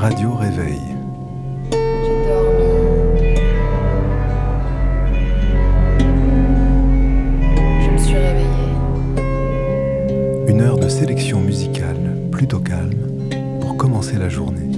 Radio Réveil. J'ai dormi. Je me suis réveillée. Une heure de sélection musicale plutôt calme pour commencer la journée.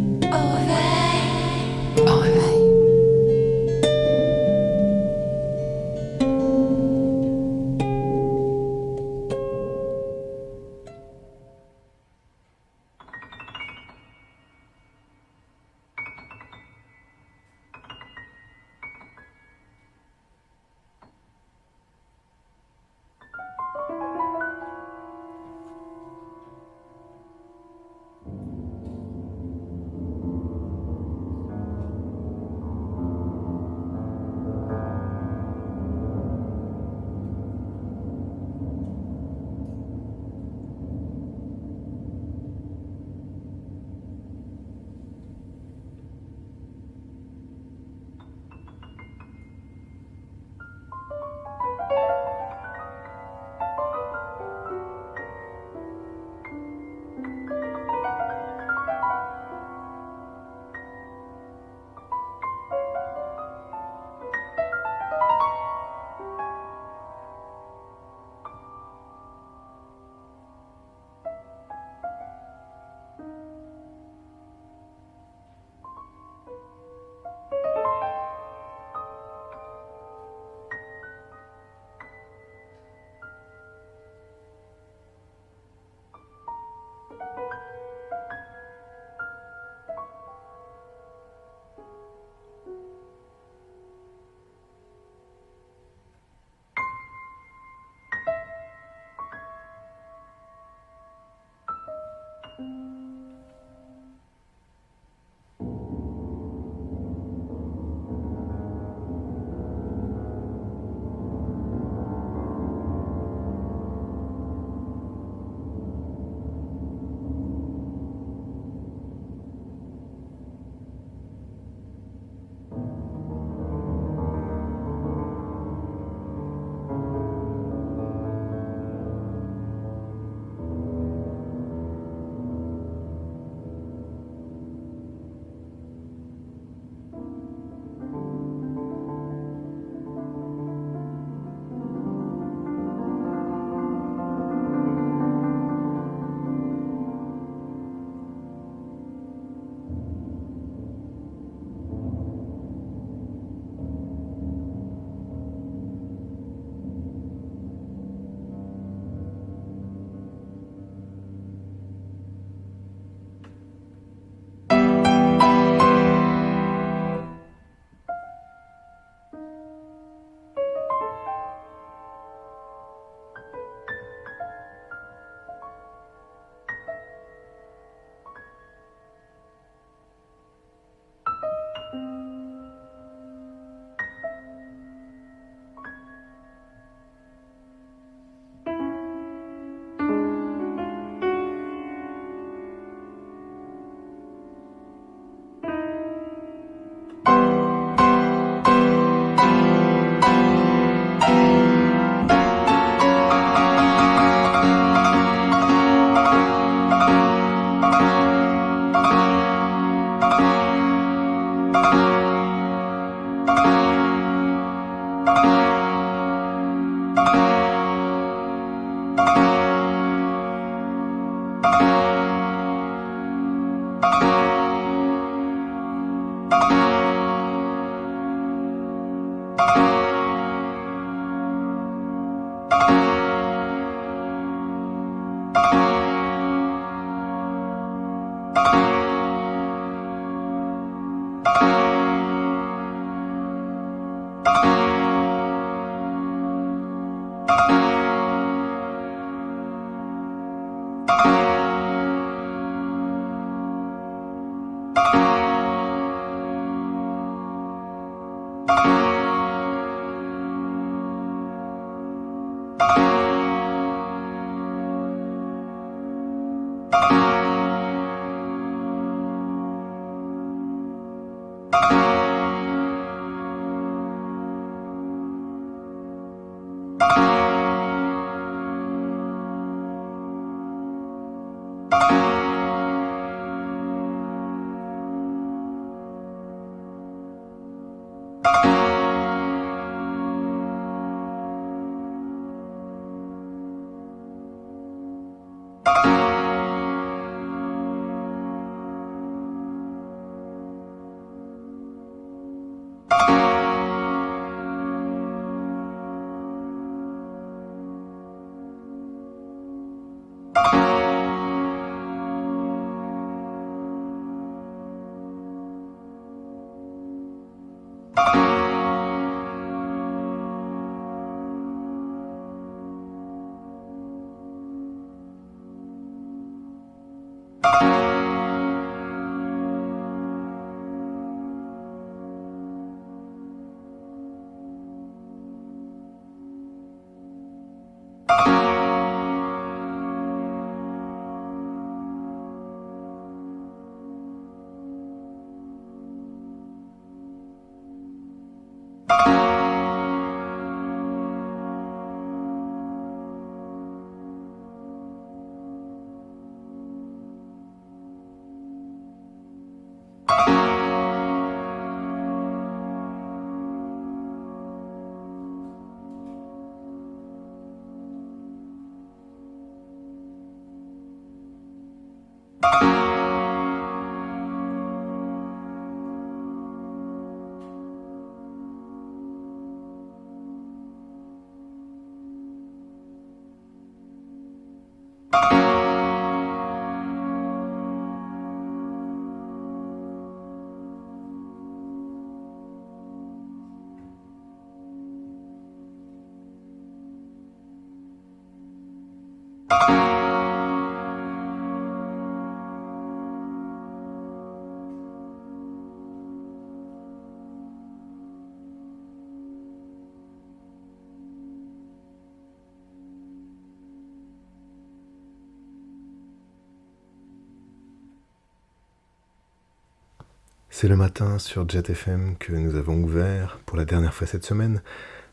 C'est le matin sur Jet FM que nous avons ouvert pour la dernière fois cette semaine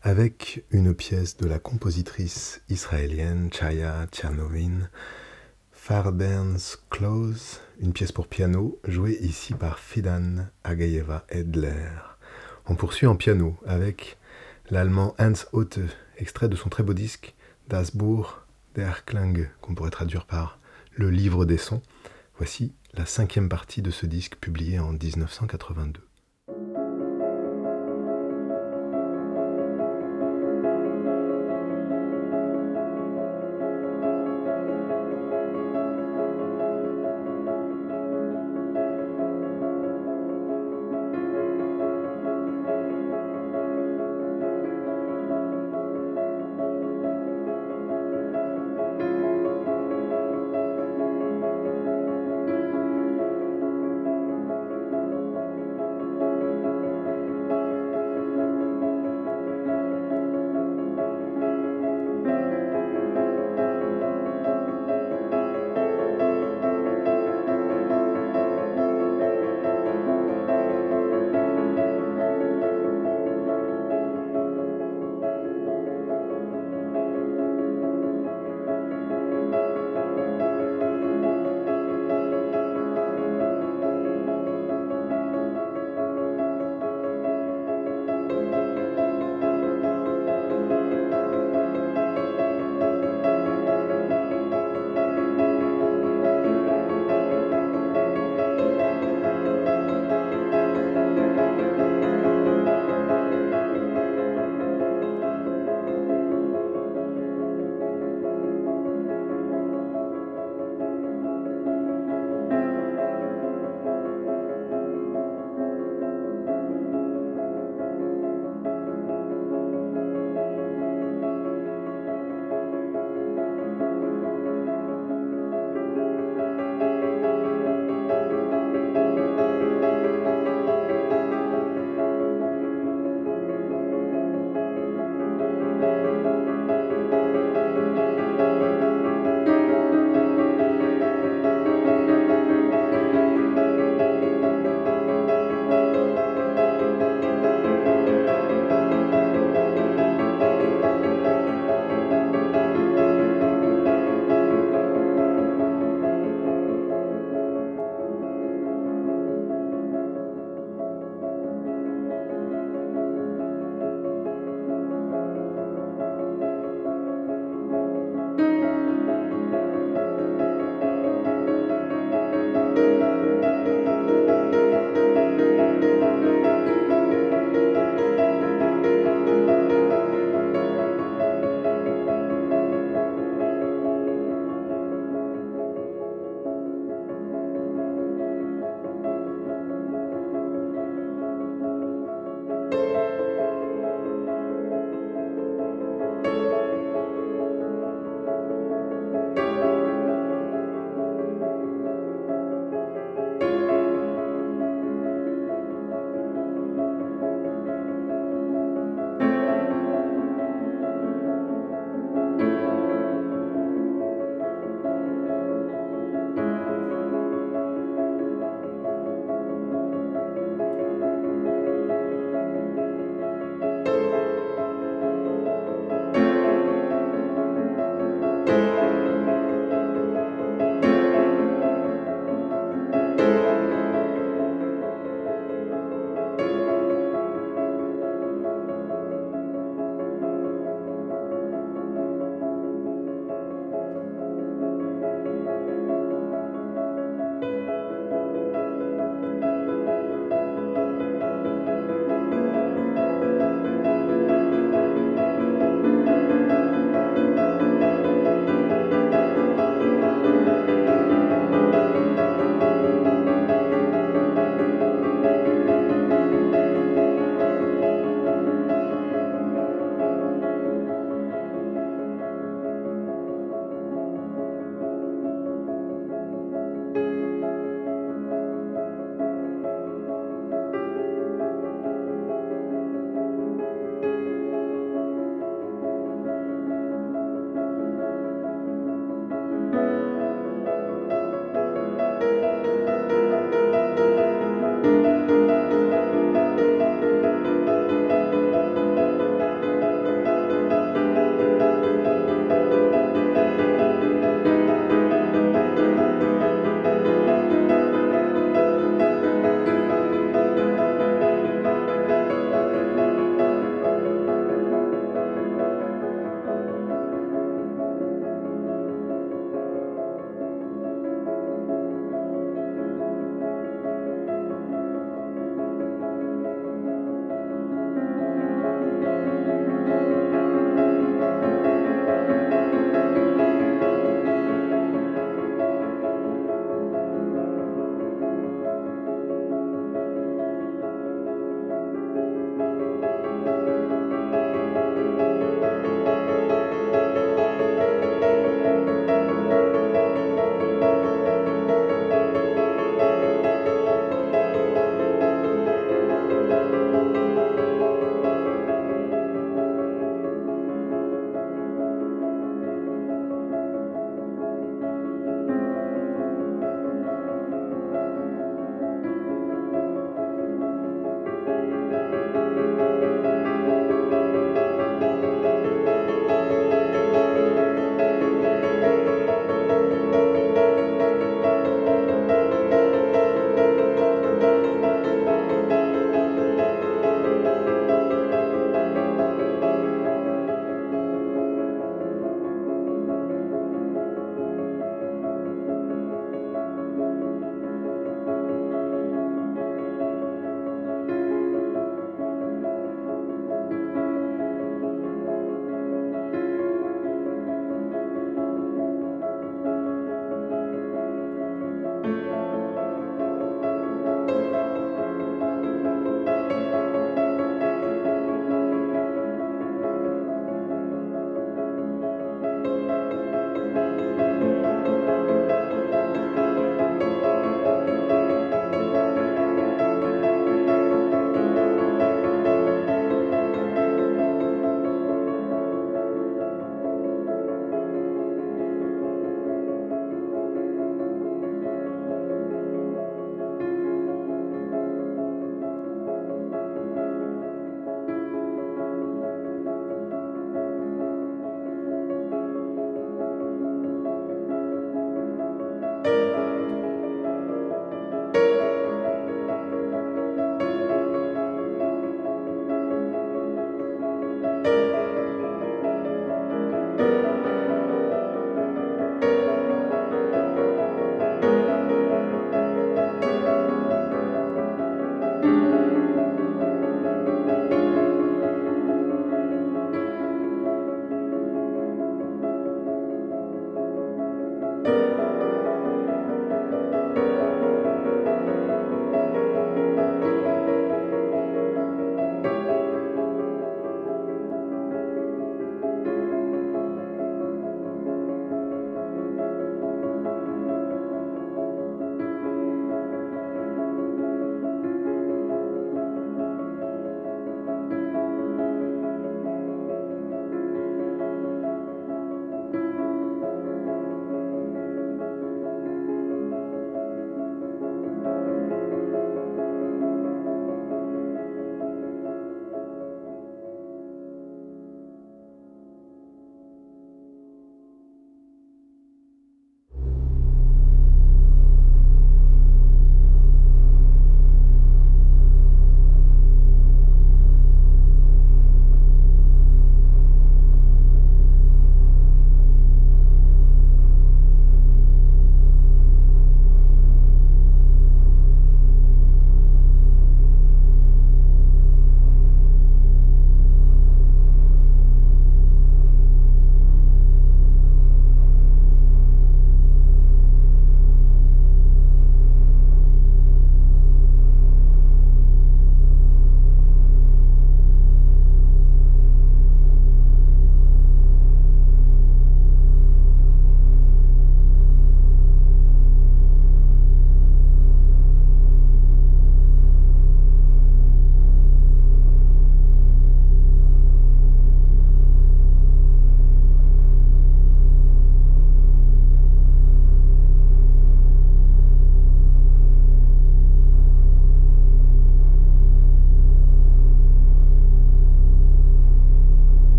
avec une pièce de la compositrice israélienne Chaya Tchernovin, Farberns Close, une pièce pour piano jouée ici par Fidan Agayeva Edler. On poursuit en piano avec l'allemand Hans Otte, extrait de son très beau disque Das Buch der Klang, qu'on pourrait traduire par le livre des sons. Voici la cinquième partie de ce disque publié en 1982.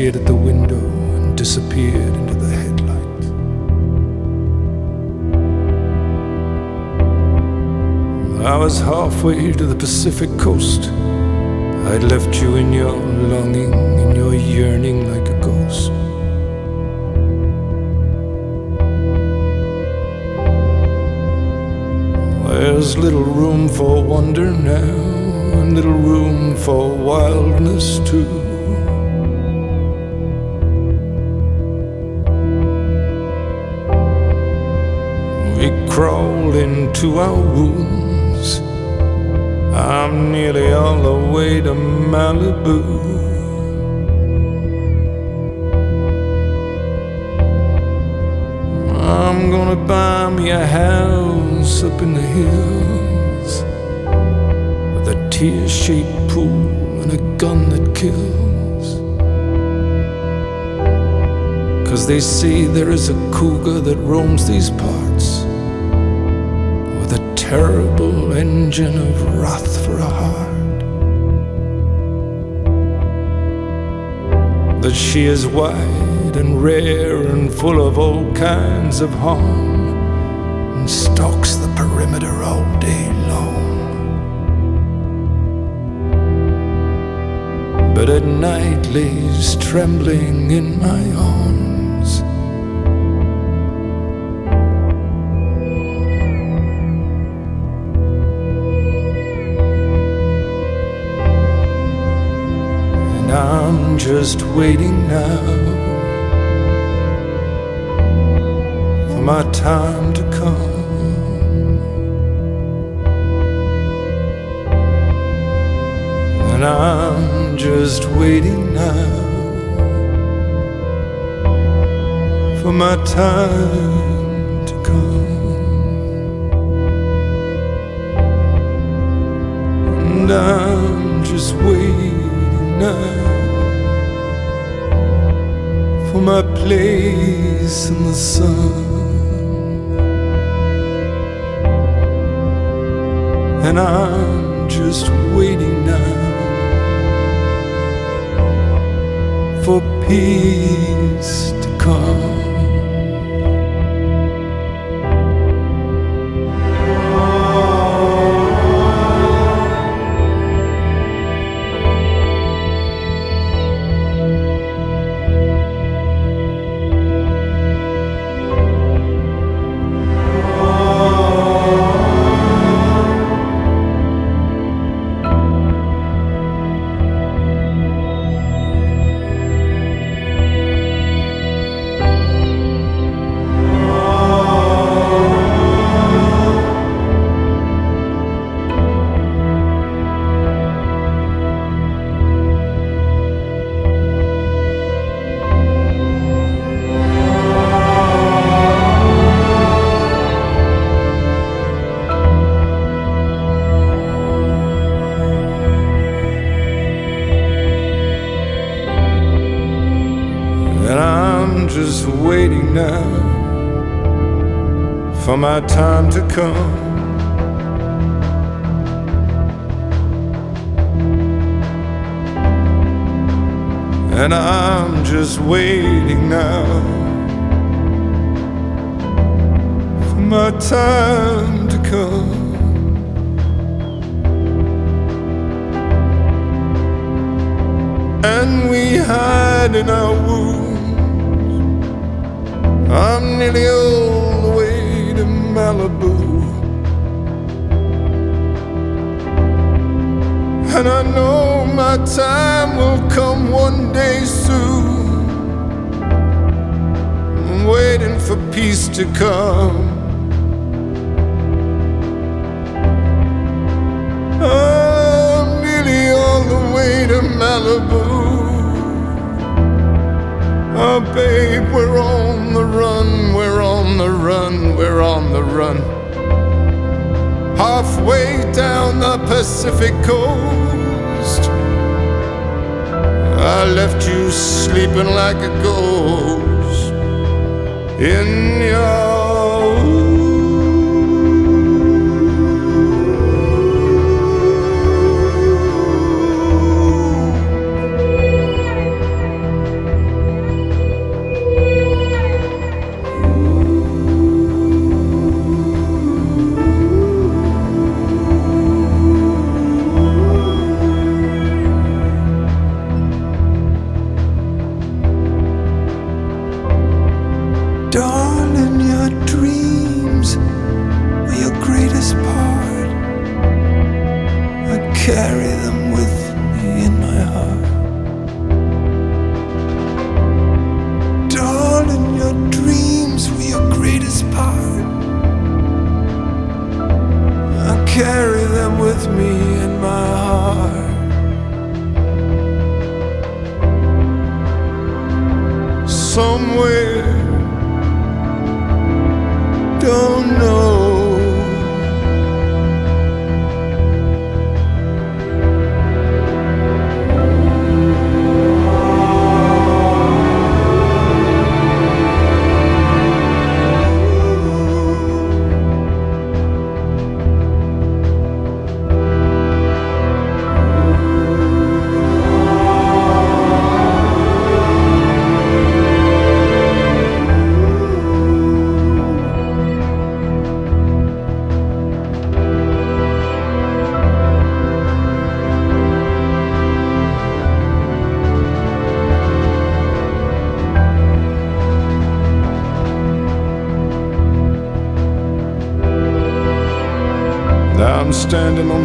Appeared at the window and disappeared into the headlights. I was halfway to the Pacific coast. I'd left you in your longing, in your yearning like a ghost. There's little room for wonder now, and little room for wildness too. We crawl into our wounds. I'm nearly all the way to Malibu. I'm gonna buy me a house up in the hills with a tear shaped pool and a gun that kills. Cause they say there is a cougar that roams these parts terrible engine of wrath for a heart. That she is wide and rare and full of all kinds of harm and stalks the perimeter all day long. But at night lays trembling in my arms. Just waiting now for my time to come. And I'm just waiting now for my time to come. And I'm just waiting now my place in the sun. And I'm just waiting now for peace to come.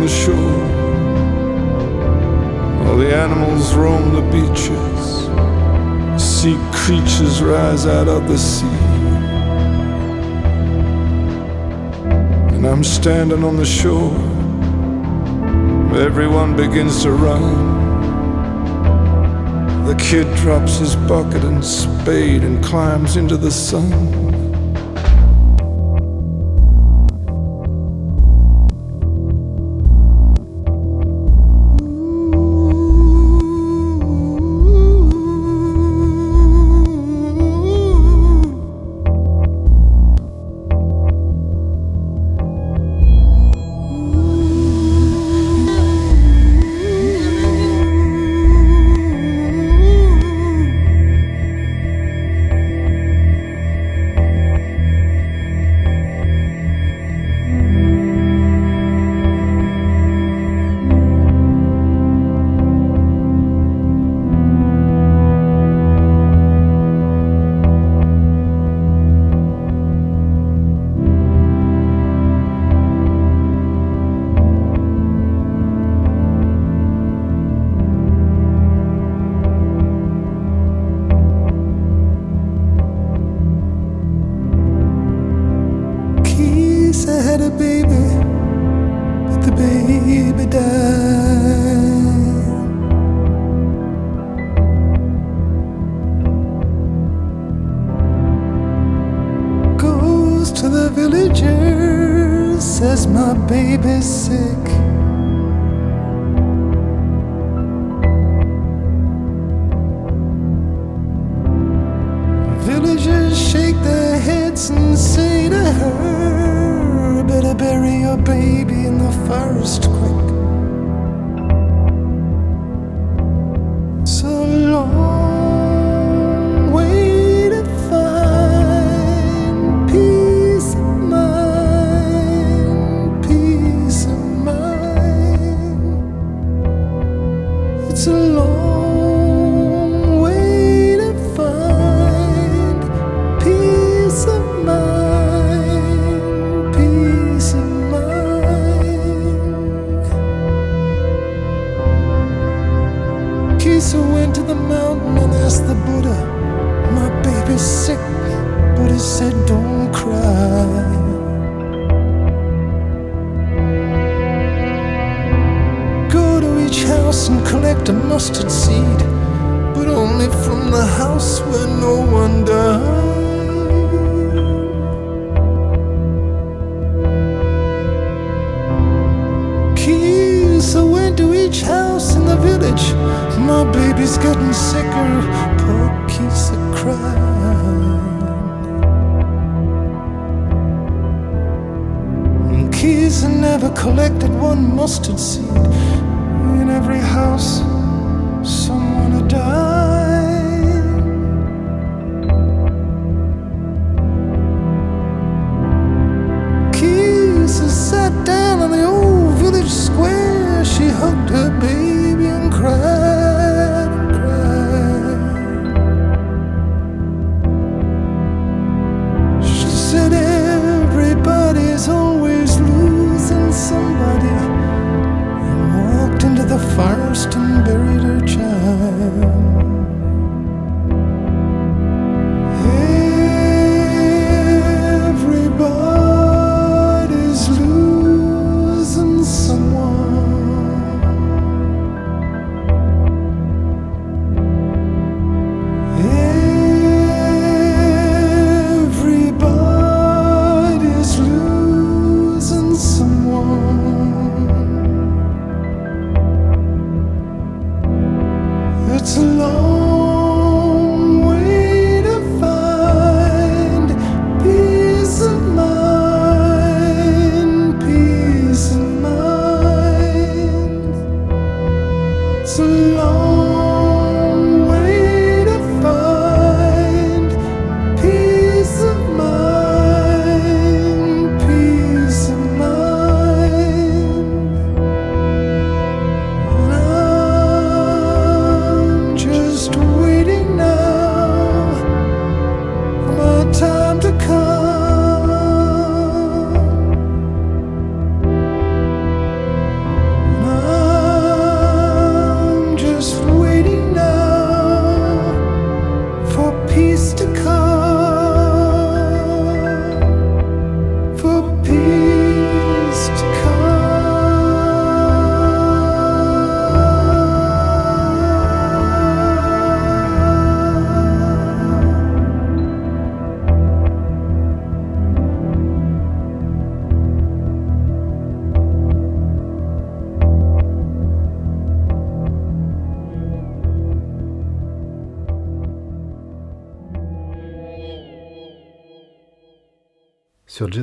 The shore. All the animals roam the beaches. Sea creatures rise out of the sea. And I'm standing on the shore. Everyone begins to run. The kid drops his bucket and spade and climbs into the sun. It's a long way to find peace of mind, peace of mind. Kisa went to the mountain and asked the Buddha, My baby's sick, but he said, Don't cry. Mustard seed, but only from the house where no one died.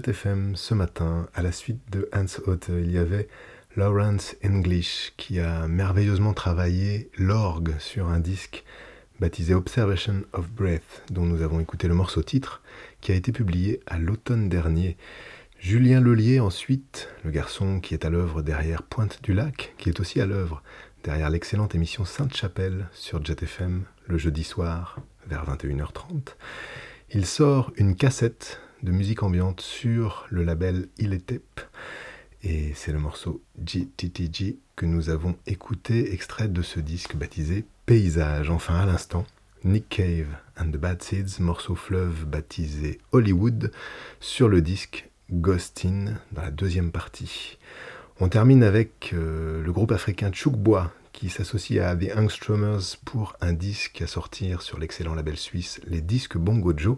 FM ce matin, à la suite de Hans Hotte, il y avait Lawrence English qui a merveilleusement travaillé l'orgue sur un disque baptisé Observation of Breath, dont nous avons écouté le morceau titre, qui a été publié à l'automne dernier. Julien Lelier ensuite, le garçon qui est à l'œuvre derrière Pointe du Lac, qui est aussi à l'œuvre derrière l'excellente émission Sainte-Chapelle sur Jet FM le jeudi soir vers 21h30. Il sort une cassette de musique ambiante sur le label Iletep. Et c'est le morceau GTTG que nous avons écouté, extrait de ce disque baptisé Paysage. Enfin, à l'instant, Nick Cave and the Bad Seeds, morceau fleuve baptisé Hollywood, sur le disque Ghostin, dans la deuxième partie. On termine avec euh, le groupe africain Chukbois qui s'associe à The Angstromers pour un disque à sortir sur l'excellent label suisse Les Disques Bongo Joe.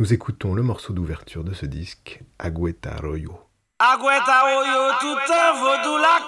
Nous écoutons le morceau d'ouverture de ce disque, Agüeta Royo. Royo, tout un vaudou la